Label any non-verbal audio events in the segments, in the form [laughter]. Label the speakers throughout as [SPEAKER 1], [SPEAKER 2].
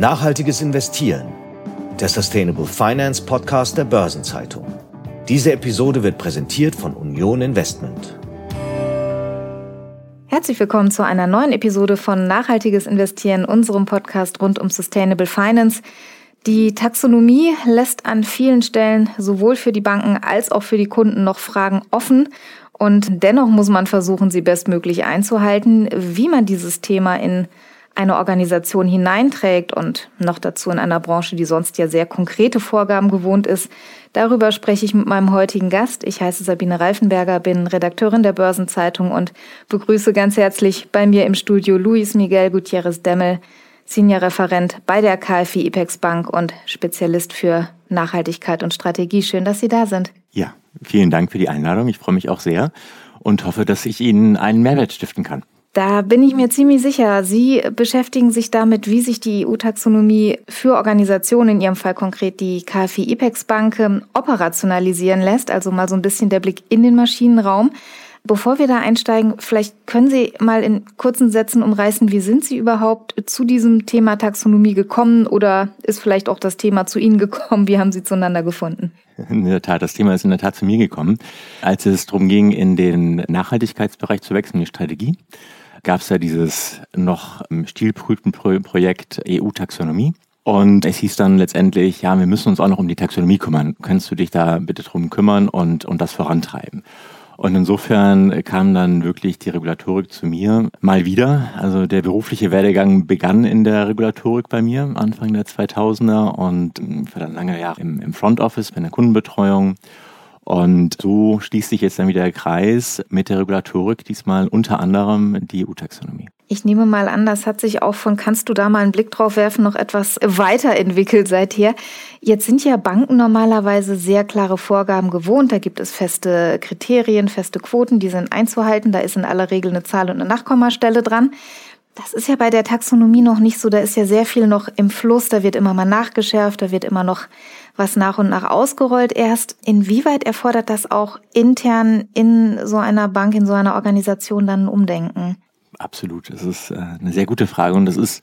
[SPEAKER 1] Nachhaltiges Investieren, der Sustainable Finance Podcast der Börsenzeitung. Diese Episode wird präsentiert von Union Investment.
[SPEAKER 2] Herzlich willkommen zu einer neuen Episode von Nachhaltiges Investieren, unserem Podcast rund um Sustainable Finance. Die Taxonomie lässt an vielen Stellen sowohl für die Banken als auch für die Kunden noch Fragen offen. Und dennoch muss man versuchen, sie bestmöglich einzuhalten. Wie man dieses Thema in eine Organisation hineinträgt und noch dazu in einer Branche, die sonst ja sehr konkrete Vorgaben gewohnt ist. Darüber spreche ich mit meinem heutigen Gast. Ich heiße Sabine Reifenberger, bin Redakteurin der Börsenzeitung und begrüße ganz herzlich bei mir im Studio Luis Miguel Gutierrez Demmel, Senior-Referent bei der KfW IPEX Bank und Spezialist für Nachhaltigkeit und Strategie. Schön, dass Sie da sind.
[SPEAKER 3] Ja, vielen Dank für die Einladung. Ich freue mich auch sehr und hoffe, dass ich Ihnen einen Mehrwert stiften kann.
[SPEAKER 2] Da bin ich mir ziemlich sicher. Sie beschäftigen sich damit, wie sich die EU-Taxonomie für Organisationen, in Ihrem Fall konkret die KfW IPEX Bank, operationalisieren lässt. Also mal so ein bisschen der Blick in den Maschinenraum. Bevor wir da einsteigen, vielleicht können Sie mal in kurzen Sätzen umreißen, wie sind Sie überhaupt zu diesem Thema Taxonomie gekommen oder ist vielleicht auch das Thema zu Ihnen gekommen? Wie haben Sie zueinander gefunden?
[SPEAKER 3] In der Tat, das Thema ist in der Tat zu mir gekommen, als es darum ging, in den Nachhaltigkeitsbereich zu wechseln, die Strategie gab es ja dieses noch stilprüften Projekt EU-Taxonomie. Und es hieß dann letztendlich, ja, wir müssen uns auch noch um die Taxonomie kümmern. Kannst du dich da bitte drum kümmern und, und das vorantreiben? Und insofern kam dann wirklich die Regulatorik zu mir mal wieder. Also der berufliche Werdegang begann in der Regulatorik bei mir Anfang der 2000er und ich war dann lange Jahre im, im Front Office bei der Kundenbetreuung und so schließt sich jetzt dann wieder der Kreis mit der Regulatorik, diesmal unter anderem die EU-Taxonomie.
[SPEAKER 2] Ich nehme mal an, das hat sich auch von, kannst du da mal einen Blick drauf werfen, noch etwas weiterentwickelt seither. Jetzt sind ja Banken normalerweise sehr klare Vorgaben gewohnt. Da gibt es feste Kriterien, feste Quoten, die sind einzuhalten. Da ist in aller Regel eine Zahl und eine Nachkommastelle dran. Das ist ja bei der Taxonomie noch nicht so. Da ist ja sehr viel noch im Fluss. Da wird immer mal nachgeschärft. Da wird immer noch was nach und nach ausgerollt erst. Inwieweit erfordert das auch intern in so einer Bank, in so einer Organisation dann ein Umdenken?
[SPEAKER 3] Absolut. Das ist äh, eine sehr gute Frage und das ist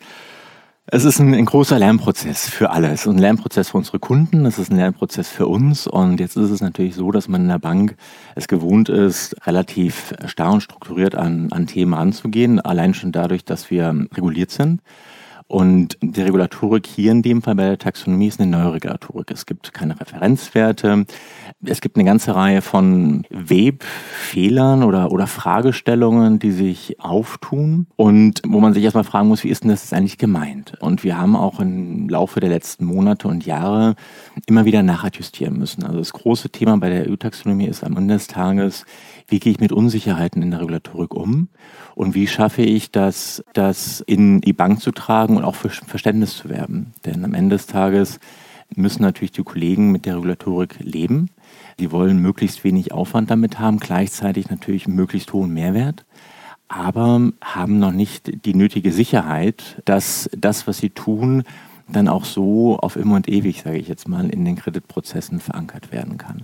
[SPEAKER 3] es ist ein, ein, großer Lernprozess für alle. Es ist ein Lernprozess für unsere Kunden, es ist ein Lernprozess für uns. Und jetzt ist es natürlich so, dass man in der Bank es gewohnt ist, relativ starr und strukturiert an, an Themen anzugehen. Allein schon dadurch, dass wir reguliert sind. Und die Regulatorik hier in dem Fall bei der Taxonomie ist eine neue Regulatorik. Es gibt keine Referenzwerte. Es gibt eine ganze Reihe von Webfehlern oder, oder Fragestellungen, die sich auftun und wo man sich erstmal fragen muss, wie ist denn das eigentlich gemeint? Und wir haben auch im Laufe der letzten Monate und Jahre immer wieder nachadjustieren müssen. Also das große Thema bei der EU-Taxonomie ist am Ende des Tages, wie gehe ich mit Unsicherheiten in der Regulatorik um und wie schaffe ich das, das in die Bank zu tragen und auch für Verständnis zu werben. Denn am Ende des Tages müssen natürlich die Kollegen mit der Regulatorik leben. Die wollen möglichst wenig Aufwand damit haben, gleichzeitig natürlich möglichst hohen Mehrwert, aber haben noch nicht die nötige Sicherheit, dass das, was sie tun, dann auch so auf immer und ewig, sage ich jetzt mal, in den Kreditprozessen verankert werden kann.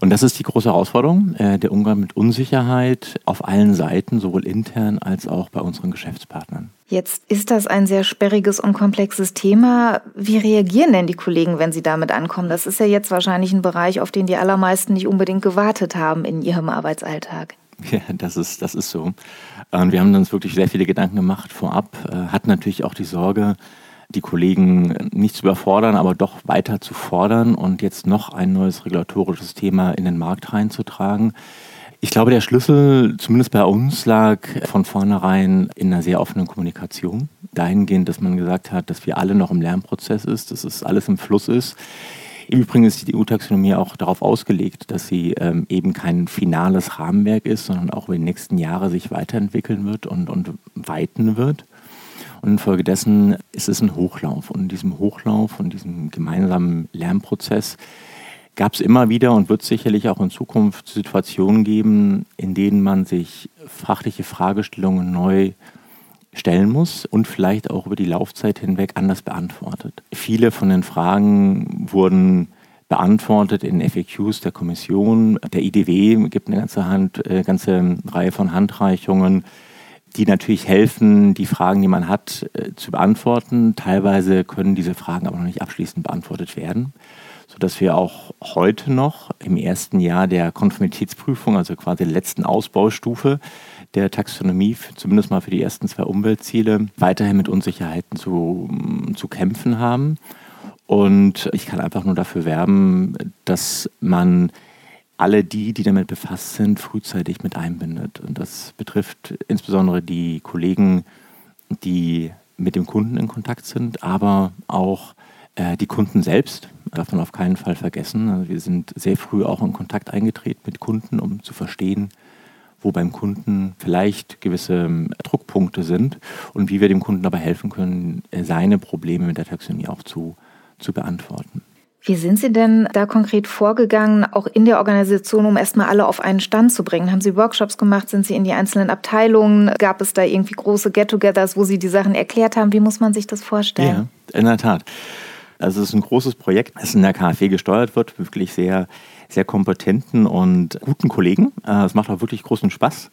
[SPEAKER 3] Und das ist die große Herausforderung, äh, der Umgang mit Unsicherheit auf allen Seiten, sowohl intern als auch bei unseren Geschäftspartnern.
[SPEAKER 2] Jetzt ist das ein sehr sperriges und komplexes Thema. Wie reagieren denn die Kollegen, wenn sie damit ankommen? Das ist ja jetzt wahrscheinlich ein Bereich, auf den die allermeisten nicht unbedingt gewartet haben in ihrem Arbeitsalltag.
[SPEAKER 3] Ja, das ist, das ist so. Und wir haben uns wirklich sehr viele Gedanken gemacht vorab, äh, hatten natürlich auch die Sorge, die Kollegen nicht zu überfordern, aber doch weiter zu fordern und jetzt noch ein neues regulatorisches Thema in den Markt reinzutragen. Ich glaube, der Schlüssel, zumindest bei uns, lag von vornherein in einer sehr offenen Kommunikation. Dahingehend, dass man gesagt hat, dass wir alle noch im Lernprozess ist, dass es alles im Fluss ist. Im Übrigen ist die EU-Taxonomie auch darauf ausgelegt, dass sie ähm, eben kein finales Rahmenwerk ist, sondern auch über die nächsten Jahre sich weiterentwickeln wird und, und weiten wird. Und infolgedessen ist es ein Hochlauf. Und in diesem Hochlauf und diesem gemeinsamen Lernprozess gab es immer wieder und wird sicherlich auch in Zukunft Situationen geben, in denen man sich fachliche Fragestellungen neu stellen muss und vielleicht auch über die Laufzeit hinweg anders beantwortet. Viele von den Fragen wurden beantwortet in FAQs der Kommission. Der IDW gibt eine ganze, Hand, äh, ganze Reihe von Handreichungen die natürlich helfen, die Fragen, die man hat, äh, zu beantworten. Teilweise können diese Fragen aber noch nicht abschließend beantwortet werden, sodass wir auch heute noch im ersten Jahr der Konformitätsprüfung, also quasi der letzten Ausbaustufe der Taxonomie, zumindest mal für die ersten zwei Umweltziele, weiterhin mit Unsicherheiten zu, zu kämpfen haben. Und ich kann einfach nur dafür werben, dass man alle die, die damit befasst sind, frühzeitig mit einbindet. Und das betrifft insbesondere die Kollegen, die mit dem Kunden in Kontakt sind, aber auch die Kunden selbst. Darf man auf keinen Fall vergessen. Also wir sind sehr früh auch in Kontakt eingetreten mit Kunden, um zu verstehen, wo beim Kunden vielleicht gewisse ähm, Druckpunkte sind und wie wir dem Kunden dabei helfen können, äh, seine Probleme mit der Taxonomie auch zu, zu beantworten.
[SPEAKER 2] Wie sind Sie denn da konkret vorgegangen, auch in der Organisation, um erstmal alle auf einen Stand zu bringen? Haben Sie Workshops gemacht? Sind Sie in die einzelnen Abteilungen? Gab es da irgendwie große Get-togethers, wo Sie die Sachen erklärt haben? Wie muss man sich das vorstellen?
[SPEAKER 3] Ja, in der Tat. Also es ist ein großes Projekt, das in der KfW gesteuert wird, wirklich sehr, sehr kompetenten und guten Kollegen. Äh, es macht auch wirklich großen Spaß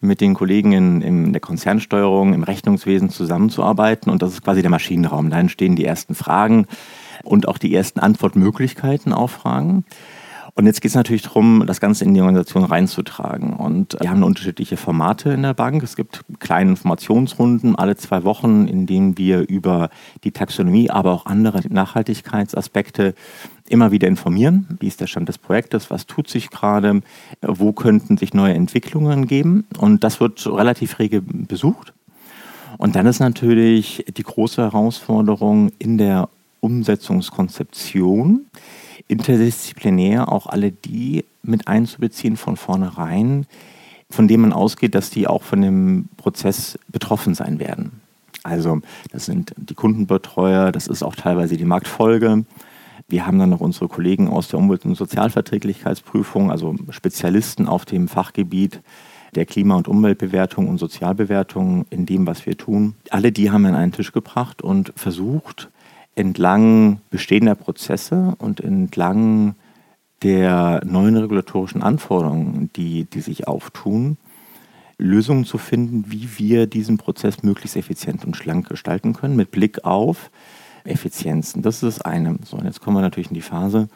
[SPEAKER 3] mit den Kollegen in, in, der Konzernsteuerung, im Rechnungswesen zusammenzuarbeiten. Und das ist quasi der Maschinenraum. Da entstehen die ersten Fragen und auch die ersten Antwortmöglichkeiten auf Fragen. Und jetzt geht es natürlich darum, das Ganze in die Organisation reinzutragen. Und wir haben unterschiedliche Formate in der Bank. Es gibt kleine Informationsrunden alle zwei Wochen, in denen wir über die Taxonomie, aber auch andere Nachhaltigkeitsaspekte immer wieder informieren. Wie ist der Stand des Projektes? Was tut sich gerade? Wo könnten sich neue Entwicklungen geben? Und das wird relativ rege besucht. Und dann ist natürlich die große Herausforderung in der Umsetzungskonzeption interdisziplinär auch alle die mit einzubeziehen von vornherein, von denen man ausgeht, dass die auch von dem Prozess betroffen sein werden. Also das sind die Kundenbetreuer, das ist auch teilweise die Marktfolge. Wir haben dann noch unsere Kollegen aus der Umwelt- und Sozialverträglichkeitsprüfung, also Spezialisten auf dem Fachgebiet der Klima- und Umweltbewertung und Sozialbewertung in dem, was wir tun. Alle die haben wir an einen Tisch gebracht und versucht, entlang bestehender Prozesse und entlang der neuen regulatorischen Anforderungen, die, die sich auftun, Lösungen zu finden, wie wir diesen Prozess möglichst effizient und schlank gestalten können, mit Blick auf Effizienzen. Das ist das eine. So, und jetzt kommen wir natürlich in die Phase,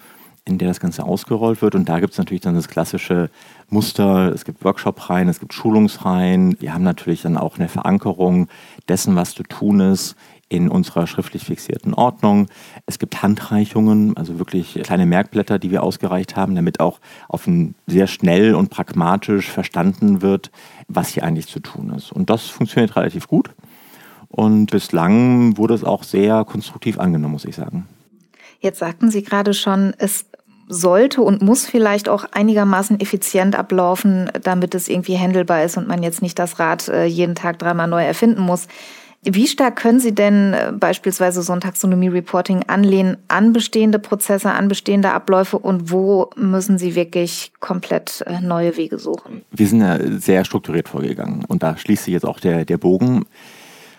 [SPEAKER 3] in der das Ganze ausgerollt wird. Und da gibt es natürlich dann das klassische Muster. Es gibt Workshop-Reihen, es gibt Schulungsreihen. Wir haben natürlich dann auch eine Verankerung dessen, was zu tun ist in unserer schriftlich fixierten Ordnung. Es gibt Handreichungen, also wirklich kleine Merkblätter, die wir ausgereicht haben, damit auch auf ein sehr schnell und pragmatisch verstanden wird, was hier eigentlich zu tun ist. Und das funktioniert relativ gut. Und bislang wurde es auch sehr konstruktiv angenommen, muss ich sagen.
[SPEAKER 2] Jetzt sagten Sie gerade schon, es sollte und muss vielleicht auch einigermaßen effizient ablaufen, damit es irgendwie handelbar ist und man jetzt nicht das Rad äh, jeden Tag dreimal neu erfinden muss. Wie stark können Sie denn äh, beispielsweise so ein Taxonomie-Reporting anlehnen an bestehende Prozesse, an bestehende Abläufe und wo müssen Sie wirklich komplett äh, neue Wege suchen?
[SPEAKER 3] Wir sind ja sehr strukturiert vorgegangen und da schließt sich jetzt auch der, der Bogen.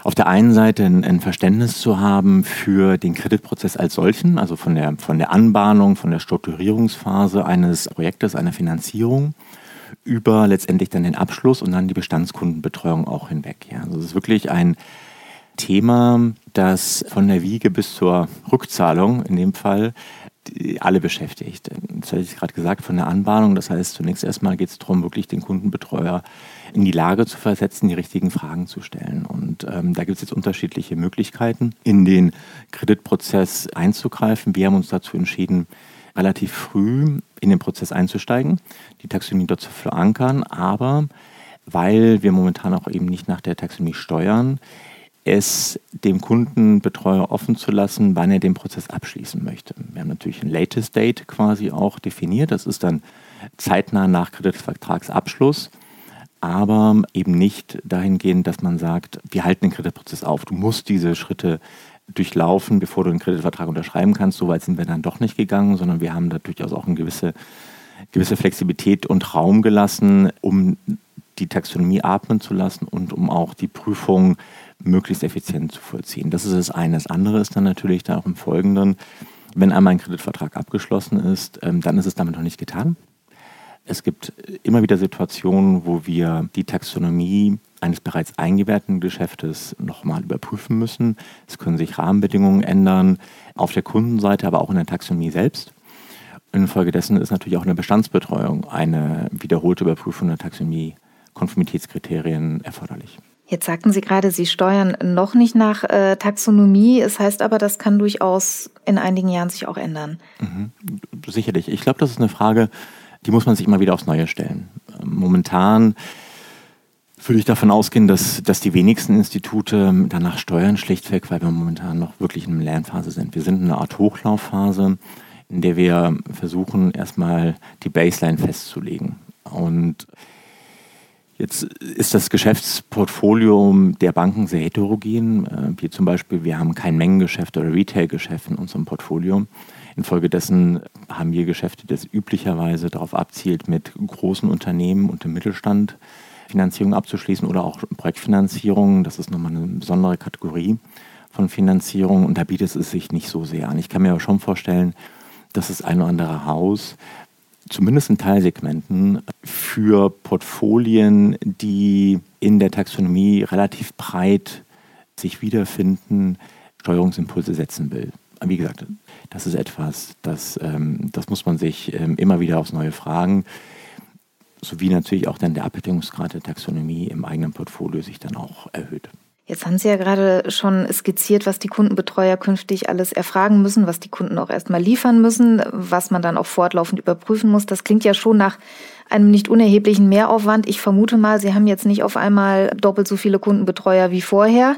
[SPEAKER 3] Auf der einen Seite ein, ein Verständnis zu haben für den Kreditprozess als solchen, also von der, von der Anbahnung, von der Strukturierungsphase eines Projektes, einer Finanzierung über letztendlich dann den Abschluss und dann die Bestandskundenbetreuung auch hinweg. Ja. Also es ist wirklich ein, Thema, das von der Wiege bis zur Rückzahlung in dem Fall alle beschäftigt. Das hatte ich gerade gesagt, von der Anbahnung. Das heißt, zunächst erstmal geht es darum, wirklich den Kundenbetreuer in die Lage zu versetzen, die richtigen Fragen zu stellen. Und ähm, da gibt es jetzt unterschiedliche Möglichkeiten, in den Kreditprozess einzugreifen. Wir haben uns dazu entschieden, relativ früh in den Prozess einzusteigen, die Taxonomie dort zu verankern. Aber weil wir momentan auch eben nicht nach der Taxonomie steuern, es dem Kundenbetreuer offen zu lassen, wann er den Prozess abschließen möchte. Wir haben natürlich ein Latest Date quasi auch definiert. Das ist dann zeitnah nach Kreditvertragsabschluss, aber eben nicht dahingehend, dass man sagt, wir halten den Kreditprozess auf. Du musst diese Schritte durchlaufen, bevor du den Kreditvertrag unterschreiben kannst. So weit sind wir dann doch nicht gegangen, sondern wir haben da durchaus auch eine gewisse, gewisse Flexibilität und Raum gelassen, um die Taxonomie atmen zu lassen und um auch die Prüfung möglichst effizient zu vollziehen. Das ist das eine. Das andere ist dann natürlich da auch im Folgenden, wenn einmal ein Kreditvertrag abgeschlossen ist, ähm, dann ist es damit noch nicht getan. Es gibt immer wieder Situationen, wo wir die Taxonomie eines bereits eingewerteten Geschäftes nochmal überprüfen müssen. Es können sich Rahmenbedingungen ändern, auf der Kundenseite, aber auch in der Taxonomie selbst. Infolgedessen ist natürlich auch eine Bestandsbetreuung eine wiederholte Überprüfung der Taxonomie Konformitätskriterien erforderlich.
[SPEAKER 2] Jetzt sagten Sie gerade, Sie steuern noch nicht nach äh, Taxonomie. Es heißt aber, das kann durchaus in einigen Jahren sich auch ändern.
[SPEAKER 3] Mhm. Sicherlich. Ich glaube, das ist eine Frage, die muss man sich immer wieder aufs Neue stellen. Momentan würde ich davon ausgehen, dass, dass die wenigsten Institute danach steuern, schlichtweg, weil wir momentan noch wirklich in einer Lernphase sind. Wir sind in einer Art Hochlaufphase, in der wir versuchen, erstmal die Baseline festzulegen. Und Jetzt ist das Geschäftsportfolio der Banken sehr heterogen. Äh, wie zum Beispiel, wir haben kein Mengengeschäft oder Retailgeschäft in unserem Portfolio. Infolgedessen haben wir Geschäfte, das üblicherweise darauf abzielt, mit großen Unternehmen und dem Mittelstand Finanzierung abzuschließen oder auch Projektfinanzierung. Das ist nochmal eine besondere Kategorie von Finanzierung und da bietet es sich nicht so sehr an. Ich kann mir aber schon vorstellen, dass das ein oder andere Haus zumindest in Teilsegmenten für Portfolien, die in der Taxonomie relativ breit sich wiederfinden, Steuerungsimpulse setzen will. Wie gesagt, das ist etwas, das, ähm, das muss man sich ähm, immer wieder aufs Neue fragen, sowie natürlich auch dann der Abdeckungsgrad der Taxonomie im eigenen Portfolio sich dann auch erhöht.
[SPEAKER 2] Jetzt haben Sie ja gerade schon skizziert, was die Kundenbetreuer künftig alles erfragen müssen, was die Kunden auch erstmal liefern müssen, was man dann auch fortlaufend überprüfen muss. Das klingt ja schon nach einem nicht unerheblichen Mehraufwand. Ich vermute mal, Sie haben jetzt nicht auf einmal doppelt so viele Kundenbetreuer wie vorher,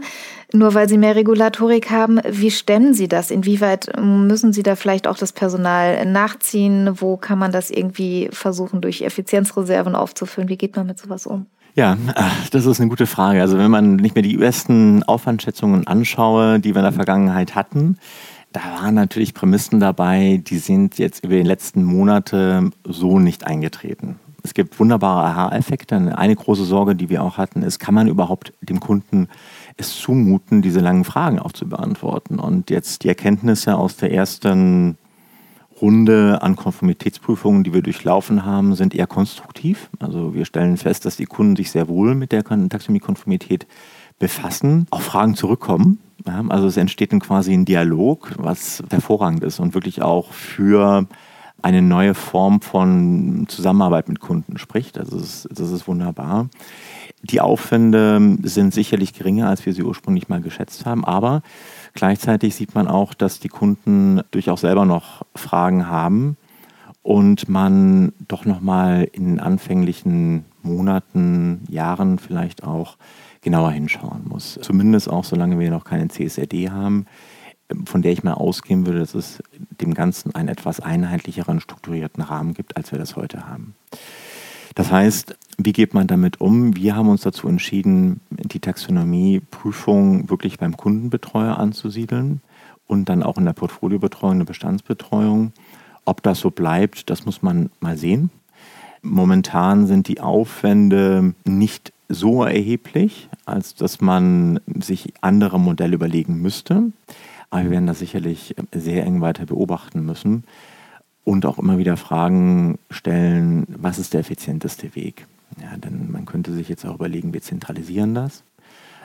[SPEAKER 2] nur weil Sie mehr Regulatorik haben. Wie stemmen Sie das? Inwieweit müssen Sie da vielleicht auch das Personal nachziehen? Wo kann man das irgendwie versuchen, durch Effizienzreserven aufzufüllen? Wie geht man mit sowas um?
[SPEAKER 3] Ja, das ist eine gute Frage. Also wenn man nicht mehr die besten Aufwandschätzungen anschaue, die wir in der Vergangenheit hatten, da waren natürlich Prämissen dabei, die sind jetzt über die letzten Monate so nicht eingetreten. Es gibt wunderbare Aha-Effekte. Eine große Sorge, die wir auch hatten, ist, kann man überhaupt dem Kunden es zumuten, diese langen Fragen auch zu beantworten? Und jetzt die Erkenntnisse aus der ersten Runde an Konformitätsprüfungen, die wir durchlaufen haben, sind eher konstruktiv. Also wir stellen fest, dass die Kunden sich sehr wohl mit der Taxonomie-Konformität befassen, auf Fragen zurückkommen. Also es entsteht dann quasi ein Dialog, was hervorragend ist und wirklich auch für eine neue Form von Zusammenarbeit mit Kunden spricht. Also das ist, das ist wunderbar. Die Aufwände sind sicherlich geringer, als wir sie ursprünglich mal geschätzt haben, aber Gleichzeitig sieht man auch, dass die Kunden durchaus selber noch Fragen haben und man doch nochmal in anfänglichen Monaten, Jahren vielleicht auch genauer hinschauen muss. Zumindest auch, solange wir noch keine CSRD haben, von der ich mal ausgehen würde, dass es dem Ganzen einen etwas einheitlicheren, strukturierten Rahmen gibt, als wir das heute haben. Das heißt, wie geht man damit um? Wir haben uns dazu entschieden, die Taxonomieprüfung wirklich beim Kundenbetreuer anzusiedeln und dann auch in der Portfoliobetreuung, eine Bestandsbetreuung. Ob das so bleibt, das muss man mal sehen. Momentan sind die Aufwände nicht so erheblich, als dass man sich andere Modelle überlegen müsste. Aber wir werden das sicherlich sehr eng weiter beobachten müssen und auch immer wieder Fragen stellen, was ist der effizienteste Weg? Ja, denn man könnte sich jetzt auch überlegen, wir zentralisieren das.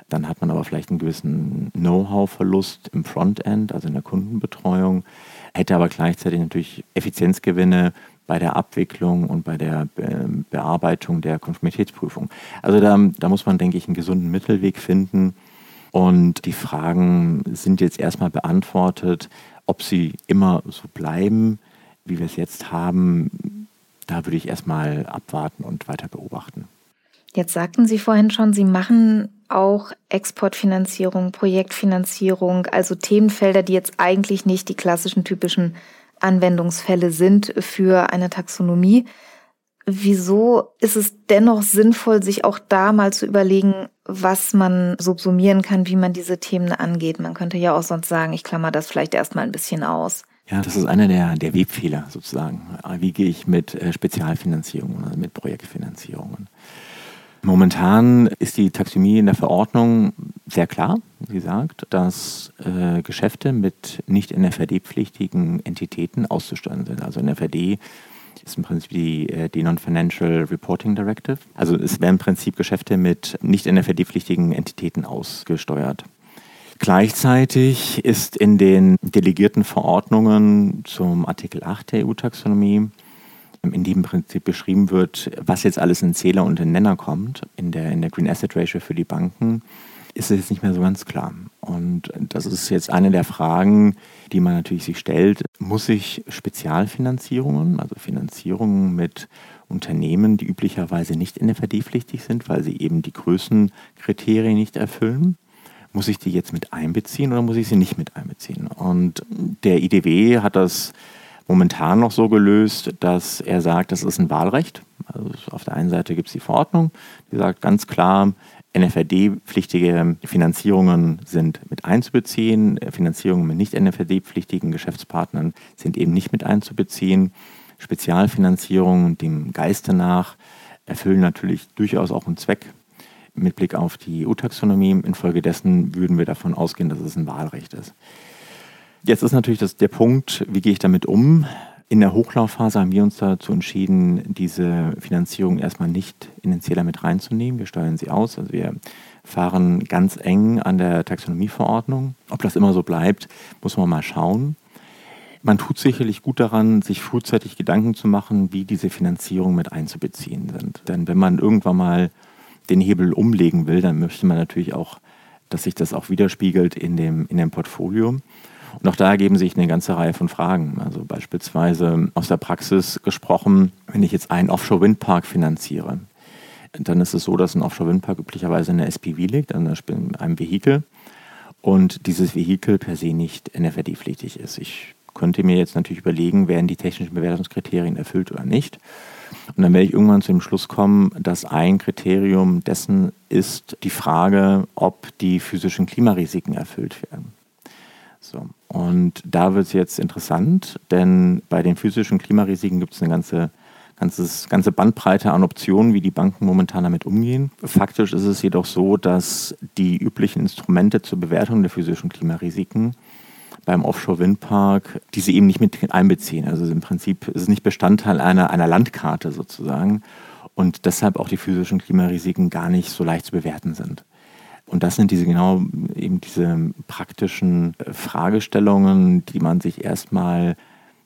[SPEAKER 3] Dann hat man aber vielleicht einen gewissen Know-how-Verlust im Frontend, also in der Kundenbetreuung, hätte aber gleichzeitig natürlich Effizienzgewinne bei der Abwicklung und bei der Bearbeitung der Konformitätsprüfung. Also da, da muss man, denke ich, einen gesunden Mittelweg finden. Und die Fragen sind jetzt erstmal beantwortet, ob sie immer so bleiben wie wir es jetzt haben, da würde ich erstmal abwarten und weiter beobachten.
[SPEAKER 2] Jetzt sagten Sie vorhin schon, Sie machen auch Exportfinanzierung, Projektfinanzierung, also Themenfelder, die jetzt eigentlich nicht die klassischen typischen Anwendungsfälle sind für eine Taxonomie. Wieso ist es dennoch sinnvoll, sich auch da mal zu überlegen, was man subsumieren kann, wie man diese Themen angeht? Man könnte ja auch sonst sagen, ich klammer das vielleicht erstmal ein bisschen aus.
[SPEAKER 3] Ja, das ist einer der, der Webfehler sozusagen. Wie gehe ich mit äh, Spezialfinanzierungen, also mit Projektfinanzierungen? Momentan ist die Taxonomie in der Verordnung sehr klar. Sie sagt, dass äh, Geschäfte mit nicht NFRD-pflichtigen Entitäten auszusteuern sind. Also NFRD ist im Prinzip die, äh, die Non-Financial Reporting Directive. Also es werden im Prinzip Geschäfte mit nicht NFRD-pflichtigen Entitäten ausgesteuert. Gleichzeitig ist in den delegierten Verordnungen zum Artikel 8 der EU-Taxonomie, in dem im Prinzip beschrieben wird, was jetzt alles in Zähler und in Nenner kommt, in der, in der Green Asset Ratio für die Banken, ist es jetzt nicht mehr so ganz klar. Und das ist jetzt eine der Fragen, die man natürlich sich stellt. Muss ich Spezialfinanzierungen, also Finanzierungen mit Unternehmen, die üblicherweise nicht NFRD-pflichtig sind, weil sie eben die Größenkriterien nicht erfüllen, muss ich die jetzt mit einbeziehen oder muss ich sie nicht mit einbeziehen? Und der IDW hat das momentan noch so gelöst, dass er sagt, das ist ein Wahlrecht. Also auf der einen Seite gibt es die Verordnung, die sagt ganz klar, NFRD-pflichtige Finanzierungen sind mit einzubeziehen. Finanzierungen mit nicht NFRD-pflichtigen Geschäftspartnern sind eben nicht mit einzubeziehen. Spezialfinanzierungen dem Geiste nach erfüllen natürlich durchaus auch einen Zweck mit Blick auf die EU-Taxonomie. Infolgedessen würden wir davon ausgehen, dass es ein Wahlrecht ist. Jetzt ist natürlich das, der Punkt, wie gehe ich damit um? In der Hochlaufphase haben wir uns dazu entschieden, diese Finanzierung erstmal nicht in den Zähler mit reinzunehmen. Wir steuern sie aus. Also wir fahren ganz eng an der Taxonomieverordnung. Ob das immer so bleibt, muss man mal schauen. Man tut sicherlich gut daran, sich frühzeitig Gedanken zu machen, wie diese Finanzierungen mit einzubeziehen sind. Denn wenn man irgendwann mal den Hebel umlegen will, dann möchte man natürlich auch, dass sich das auch widerspiegelt in dem, in dem Portfolio. Und auch da ergeben sich eine ganze Reihe von Fragen. Also beispielsweise aus der Praxis gesprochen, wenn ich jetzt einen Offshore-Windpark finanziere, dann ist es so, dass ein Offshore-Windpark üblicherweise in der SPV liegt, an einem Vehikel, und dieses Vehikel per se nicht NFRD-pflichtig ist. Ich könnte mir jetzt natürlich überlegen, werden die technischen Bewertungskriterien erfüllt oder nicht. Und dann werde ich irgendwann zu dem Schluss kommen, dass ein Kriterium dessen ist die Frage, ob die physischen Klimarisiken erfüllt werden. So. Und da wird es jetzt interessant, denn bei den physischen Klimarisiken gibt es eine ganze, ganzes, ganze Bandbreite an Optionen, wie die Banken momentan damit umgehen. Faktisch ist es jedoch so, dass die üblichen Instrumente zur Bewertung der physischen Klimarisiken beim Offshore-Windpark diese eben nicht mit einbeziehen. Also im Prinzip ist es nicht Bestandteil einer, einer Landkarte sozusagen und deshalb auch die physischen Klimarisiken gar nicht so leicht zu bewerten sind. Und das sind diese genau eben diese praktischen äh, Fragestellungen, die man sich erstmal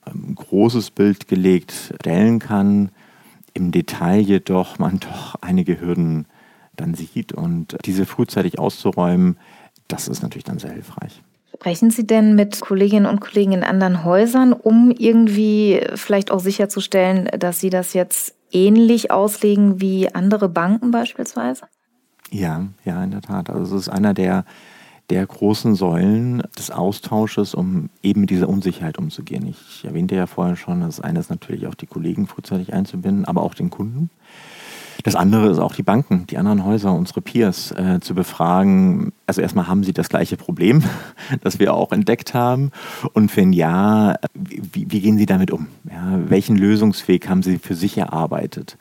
[SPEAKER 3] ähm, großes Bild gelegt stellen kann, im Detail jedoch man [laughs] doch einige Hürden dann sieht und diese frühzeitig auszuräumen, das ist natürlich dann sehr hilfreich.
[SPEAKER 2] Sprechen Sie denn mit Kolleginnen und Kollegen in anderen Häusern, um irgendwie vielleicht auch sicherzustellen, dass Sie das jetzt ähnlich auslegen wie andere Banken beispielsweise?
[SPEAKER 3] Ja, ja, in der Tat. Also es ist einer der, der großen Säulen des Austausches, um eben mit dieser Unsicherheit umzugehen. Ich erwähnte ja vorher schon, das eine ist natürlich auch die Kollegen frühzeitig einzubinden, aber auch den Kunden. Das andere ist auch die Banken, die anderen Häuser, unsere Peers äh, zu befragen. Also erstmal haben sie das gleiche Problem, [laughs] das wir auch entdeckt haben. Und wenn ja, wie, wie gehen sie damit um? Ja, welchen Lösungsweg haben sie für sich erarbeitet?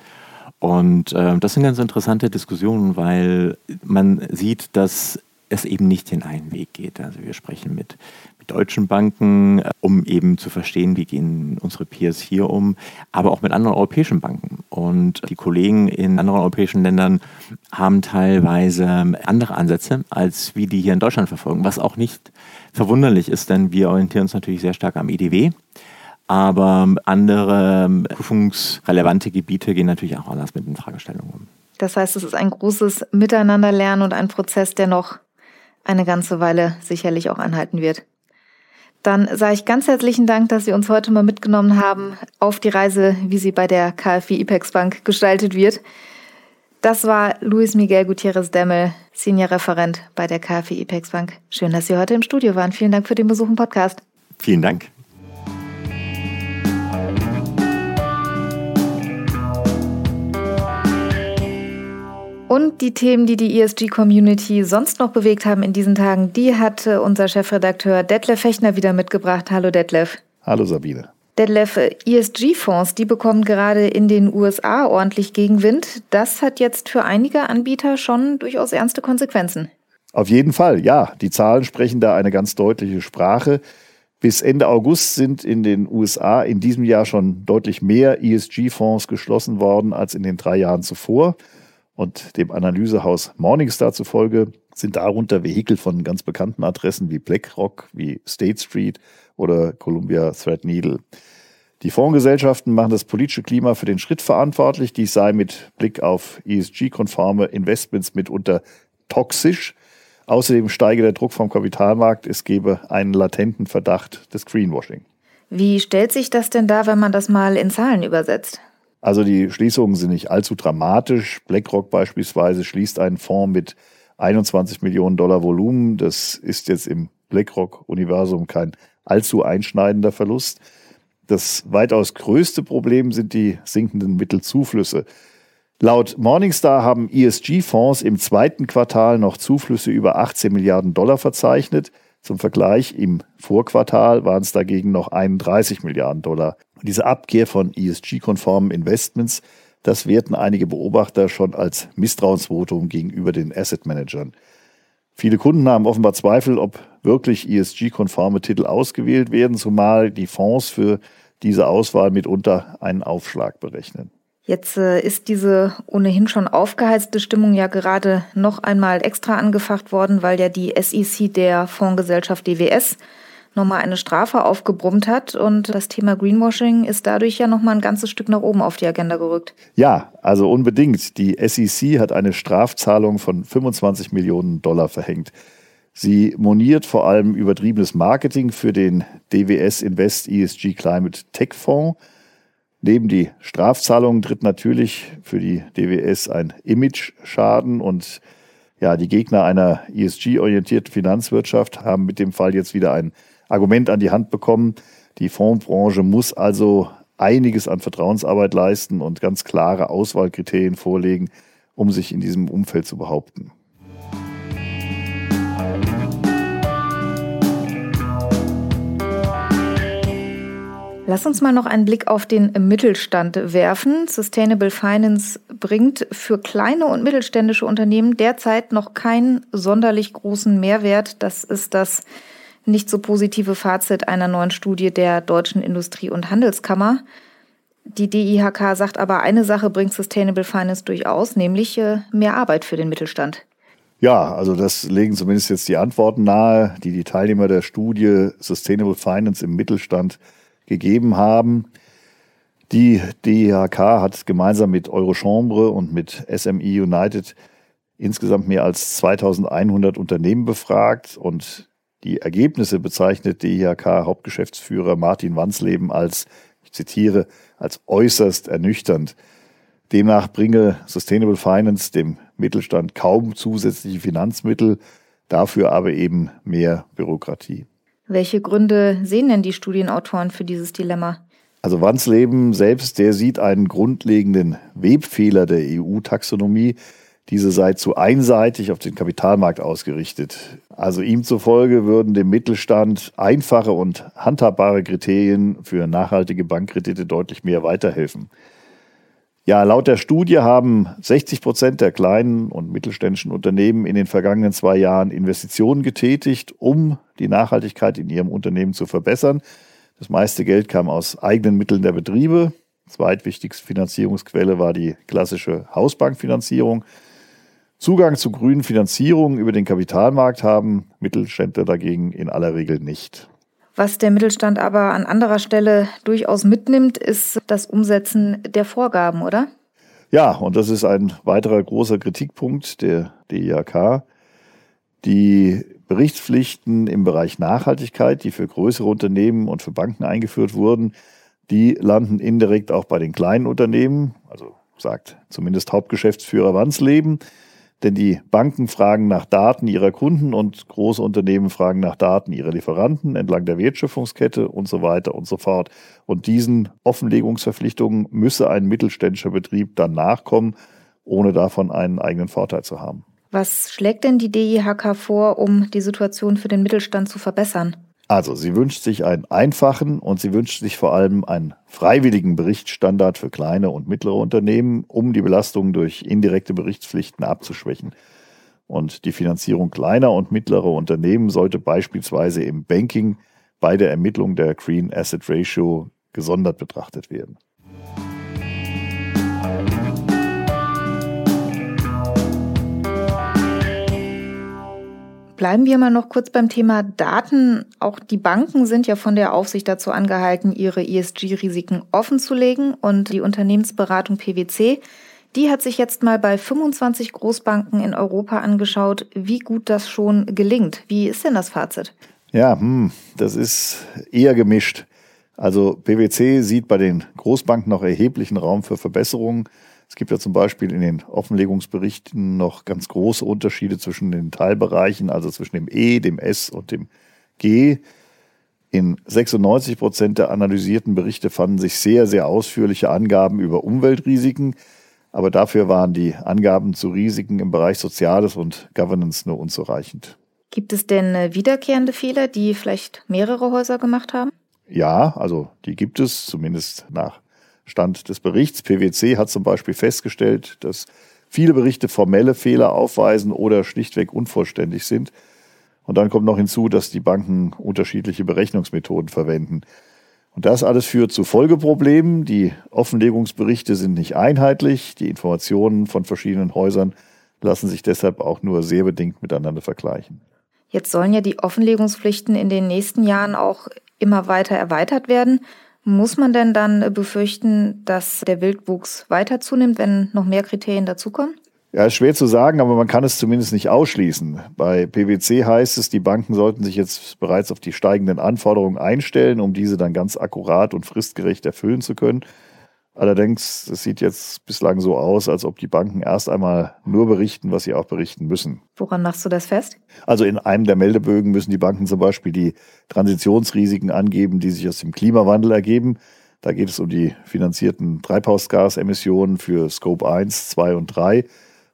[SPEAKER 3] Und äh, das sind ganz interessante Diskussionen, weil man sieht, dass es eben nicht den einen Weg geht. Also wir sprechen mit, mit deutschen Banken, äh, um eben zu verstehen, wie gehen unsere Peers hier um, aber auch mit anderen europäischen Banken. Und die Kollegen in anderen europäischen Ländern haben teilweise andere Ansätze, als wie die hier in Deutschland verfolgen, was auch nicht verwunderlich ist, denn wir orientieren uns natürlich sehr stark am IDW. Aber andere ähm, prüfungsrelevante Gebiete gehen natürlich auch anders mit den Fragestellungen um.
[SPEAKER 2] Das heißt, es ist ein großes Miteinanderlernen und ein Prozess, der noch eine ganze Weile sicherlich auch anhalten wird. Dann sage ich ganz herzlichen Dank, dass Sie uns heute mal mitgenommen haben auf die Reise, wie sie bei der KfW IPEX Bank gestaltet wird. Das war Luis Miguel Gutierrez Demmel, Senior Referent bei der KfW IPEX Bank. Schön, dass Sie heute im Studio waren. Vielen Dank für den Besuch im Podcast.
[SPEAKER 3] Vielen Dank.
[SPEAKER 2] Und die Themen, die die ESG-Community sonst noch bewegt haben in diesen Tagen, die hat unser Chefredakteur Detlef Fechner wieder mitgebracht. Hallo Detlef.
[SPEAKER 4] Hallo Sabine.
[SPEAKER 2] Detlef, ESG-Fonds, die bekommen gerade in den USA ordentlich Gegenwind. Das hat jetzt für einige Anbieter schon durchaus ernste Konsequenzen.
[SPEAKER 4] Auf jeden Fall, ja. Die Zahlen sprechen da eine ganz deutliche Sprache. Bis Ende August sind in den USA in diesem Jahr schon deutlich mehr ESG-Fonds geschlossen worden als in den drei Jahren zuvor. Und dem Analysehaus Morningstar zufolge sind darunter Vehikel von ganz bekannten Adressen wie BlackRock, wie State Street oder Columbia Threadneedle. Die Fondsgesellschaften machen das politische Klima für den Schritt verantwortlich. Dies sei mit Blick auf ESG-konforme Investments mitunter toxisch. Außerdem steige der Druck vom Kapitalmarkt. Es gebe einen latenten Verdacht des Greenwashing.
[SPEAKER 2] Wie stellt sich das denn da, wenn man das mal in Zahlen übersetzt?
[SPEAKER 4] Also die Schließungen sind nicht allzu dramatisch. BlackRock beispielsweise schließt einen Fonds mit 21 Millionen Dollar Volumen. Das ist jetzt im BlackRock-Universum kein allzu einschneidender Verlust. Das weitaus größte Problem sind die sinkenden Mittelzuflüsse. Laut Morningstar haben ESG-Fonds im zweiten Quartal noch Zuflüsse über 18 Milliarden Dollar verzeichnet. Zum Vergleich, im Vorquartal waren es dagegen noch 31 Milliarden Dollar. Diese Abkehr von ESG-konformen Investments, das werten einige Beobachter schon als Misstrauensvotum gegenüber den Asset Managern. Viele Kunden haben offenbar Zweifel, ob wirklich ESG-konforme Titel ausgewählt werden, zumal die Fonds für diese Auswahl mitunter einen Aufschlag berechnen.
[SPEAKER 2] Jetzt äh, ist diese ohnehin schon aufgeheizte Stimmung ja gerade noch einmal extra angefacht worden, weil ja die SEC der Fondsgesellschaft DWS nochmal eine Strafe aufgebrummt hat und das Thema Greenwashing ist dadurch ja nochmal ein ganzes Stück nach oben auf die Agenda gerückt.
[SPEAKER 4] Ja, also unbedingt. Die SEC hat eine Strafzahlung von 25 Millionen Dollar verhängt. Sie moniert vor allem übertriebenes Marketing für den DWS Invest ESG Climate Tech Fonds. Neben die Strafzahlungen tritt natürlich für die DWS ein Image-Schaden und ja, die Gegner einer ESG-orientierten Finanzwirtschaft haben mit dem Fall jetzt wieder ein Argument an die Hand bekommen. Die Fondsbranche muss also einiges an Vertrauensarbeit leisten und ganz klare Auswahlkriterien vorlegen, um sich in diesem Umfeld zu behaupten.
[SPEAKER 2] Lass uns mal noch einen Blick auf den Mittelstand werfen. Sustainable Finance bringt für kleine und mittelständische Unternehmen derzeit noch keinen sonderlich großen Mehrwert. Das ist das nicht so positive Fazit einer neuen Studie der Deutschen Industrie- und Handelskammer. Die DIHK sagt aber, eine Sache bringt Sustainable Finance durchaus, nämlich äh, mehr Arbeit für den Mittelstand.
[SPEAKER 4] Ja, also das legen zumindest jetzt die Antworten nahe, die die Teilnehmer der Studie Sustainable Finance im Mittelstand gegeben haben. Die DIHK hat gemeinsam mit Eurochambre und mit SME United insgesamt mehr als 2100 Unternehmen befragt und die Ergebnisse bezeichnet DIHK-Hauptgeschäftsführer Martin Wansleben als, ich zitiere, als äußerst ernüchternd. Demnach bringe Sustainable Finance dem Mittelstand kaum zusätzliche Finanzmittel, dafür aber eben mehr Bürokratie.
[SPEAKER 2] Welche Gründe sehen denn die Studienautoren für dieses Dilemma?
[SPEAKER 4] Also Wansleben selbst, der sieht einen grundlegenden Webfehler der EU-Taxonomie. Diese sei zu einseitig auf den Kapitalmarkt ausgerichtet. Also ihm zufolge würden dem Mittelstand einfache und handhabbare Kriterien für nachhaltige Bankkredite deutlich mehr weiterhelfen. Ja, laut der Studie haben 60 Prozent der kleinen und mittelständischen Unternehmen in den vergangenen zwei Jahren Investitionen getätigt, um die Nachhaltigkeit in ihrem Unternehmen zu verbessern. Das meiste Geld kam aus eigenen Mitteln der Betriebe. Zweitwichtigste Finanzierungsquelle war die klassische Hausbankfinanzierung. Zugang zu grünen Finanzierungen über den Kapitalmarkt haben Mittelständler dagegen in aller Regel nicht.
[SPEAKER 2] Was der Mittelstand aber an anderer Stelle durchaus mitnimmt, ist das Umsetzen der Vorgaben, oder?
[SPEAKER 4] Ja, und das ist ein weiterer großer Kritikpunkt der DIHK. Die Berichtspflichten im Bereich Nachhaltigkeit, die für größere Unternehmen und für Banken eingeführt wurden, die landen indirekt auch bei den kleinen Unternehmen, also sagt zumindest Hauptgeschäftsführer Wansleben. Denn die Banken fragen nach Daten ihrer Kunden und große Unternehmen fragen nach Daten ihrer Lieferanten entlang der Wertschöpfungskette und so weiter und so fort. Und diesen Offenlegungsverpflichtungen müsse ein mittelständischer Betrieb dann nachkommen, ohne davon einen eigenen Vorteil zu haben.
[SPEAKER 2] Was schlägt denn die DIHK vor, um die Situation für den Mittelstand zu verbessern?
[SPEAKER 4] Also, sie wünscht sich einen einfachen und sie wünscht sich vor allem einen freiwilligen Berichtsstandard für kleine und mittlere Unternehmen, um die Belastungen durch indirekte Berichtspflichten abzuschwächen. Und die Finanzierung kleiner und mittlerer Unternehmen sollte beispielsweise im Banking bei der Ermittlung der Green Asset Ratio gesondert betrachtet werden.
[SPEAKER 2] Bleiben wir mal noch kurz beim Thema Daten. Auch die Banken sind ja von der Aufsicht dazu angehalten, ihre ESG-Risiken offenzulegen. Und die Unternehmensberatung PwC, die hat sich jetzt mal bei 25 Großbanken in Europa angeschaut, wie gut das schon gelingt. Wie ist denn das Fazit?
[SPEAKER 4] Ja, hm, das ist eher gemischt. Also PwC sieht bei den Großbanken noch erheblichen Raum für Verbesserungen. Es gibt ja zum Beispiel in den Offenlegungsberichten noch ganz große Unterschiede zwischen den Teilbereichen, also zwischen dem E, dem S und dem G. In 96 Prozent der analysierten Berichte fanden sich sehr, sehr ausführliche Angaben über Umweltrisiken, aber dafür waren die Angaben zu Risiken im Bereich Soziales und Governance nur unzureichend.
[SPEAKER 2] Gibt es denn äh, wiederkehrende Fehler, die vielleicht mehrere Häuser gemacht haben?
[SPEAKER 4] Ja, also die gibt es, zumindest nach Stand des Berichts. PwC hat zum Beispiel festgestellt, dass viele Berichte formelle Fehler aufweisen oder schlichtweg unvollständig sind. Und dann kommt noch hinzu, dass die Banken unterschiedliche Berechnungsmethoden verwenden. Und das alles führt zu Folgeproblemen. Die Offenlegungsberichte sind nicht einheitlich. Die Informationen von verschiedenen Häusern lassen sich deshalb auch nur sehr bedingt miteinander vergleichen.
[SPEAKER 2] Jetzt sollen ja die Offenlegungspflichten in den nächsten Jahren auch immer weiter erweitert werden. Muss man denn dann befürchten, dass der Wildwuchs weiter zunimmt, wenn noch mehr Kriterien dazukommen?
[SPEAKER 4] Ja, ist schwer zu sagen, aber man kann es zumindest nicht ausschließen. Bei PwC heißt es, die Banken sollten sich jetzt bereits auf die steigenden Anforderungen einstellen, um diese dann ganz akkurat und fristgerecht erfüllen zu können. Allerdings, es sieht jetzt bislang so aus, als ob die Banken erst einmal nur berichten, was sie auch berichten müssen.
[SPEAKER 2] Woran machst du das fest?
[SPEAKER 4] Also in einem der Meldebögen müssen die Banken zum Beispiel die Transitionsrisiken angeben, die sich aus dem Klimawandel ergeben. Da geht es um die finanzierten Treibhausgasemissionen für Scope 1, 2 und 3.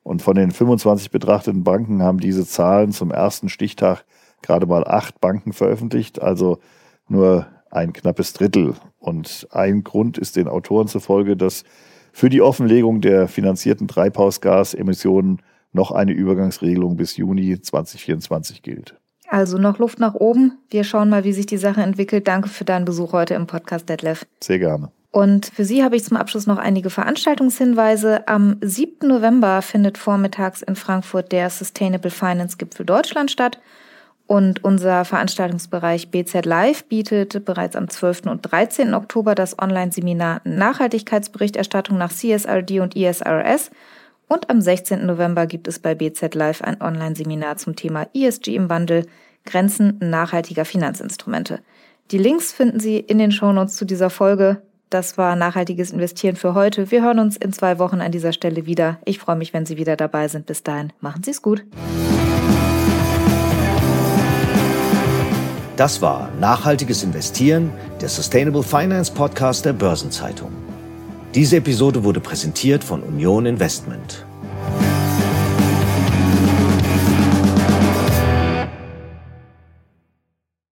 [SPEAKER 4] Und von den 25 betrachteten Banken haben diese Zahlen zum ersten Stichtag gerade mal acht Banken veröffentlicht, also nur ein knappes Drittel. Und ein Grund ist den Autoren zufolge, dass für die Offenlegung der finanzierten Treibhausgasemissionen noch eine Übergangsregelung bis Juni 2024 gilt.
[SPEAKER 2] Also noch Luft nach oben. Wir schauen mal, wie sich die Sache entwickelt. Danke für deinen Besuch heute im Podcast, Detlef.
[SPEAKER 4] Sehr gerne.
[SPEAKER 2] Und für Sie habe ich zum Abschluss noch einige Veranstaltungshinweise. Am 7. November findet vormittags in Frankfurt der Sustainable Finance Gipfel Deutschland statt. Und unser Veranstaltungsbereich BZ Live bietet bereits am 12. und 13. Oktober das Online-Seminar Nachhaltigkeitsberichterstattung nach CSRD und ISRS. Und am 16. November gibt es bei BZ Live ein Online-Seminar zum Thema ESG im Wandel, Grenzen nachhaltiger Finanzinstrumente. Die Links finden Sie in den Shownotes zu dieser Folge. Das war nachhaltiges Investieren für heute. Wir hören uns in zwei Wochen an dieser Stelle wieder. Ich freue mich, wenn Sie wieder dabei sind. Bis dahin, machen Sie es gut.
[SPEAKER 1] Das war Nachhaltiges Investieren, der Sustainable Finance Podcast der Börsenzeitung. Diese Episode wurde präsentiert von Union Investment.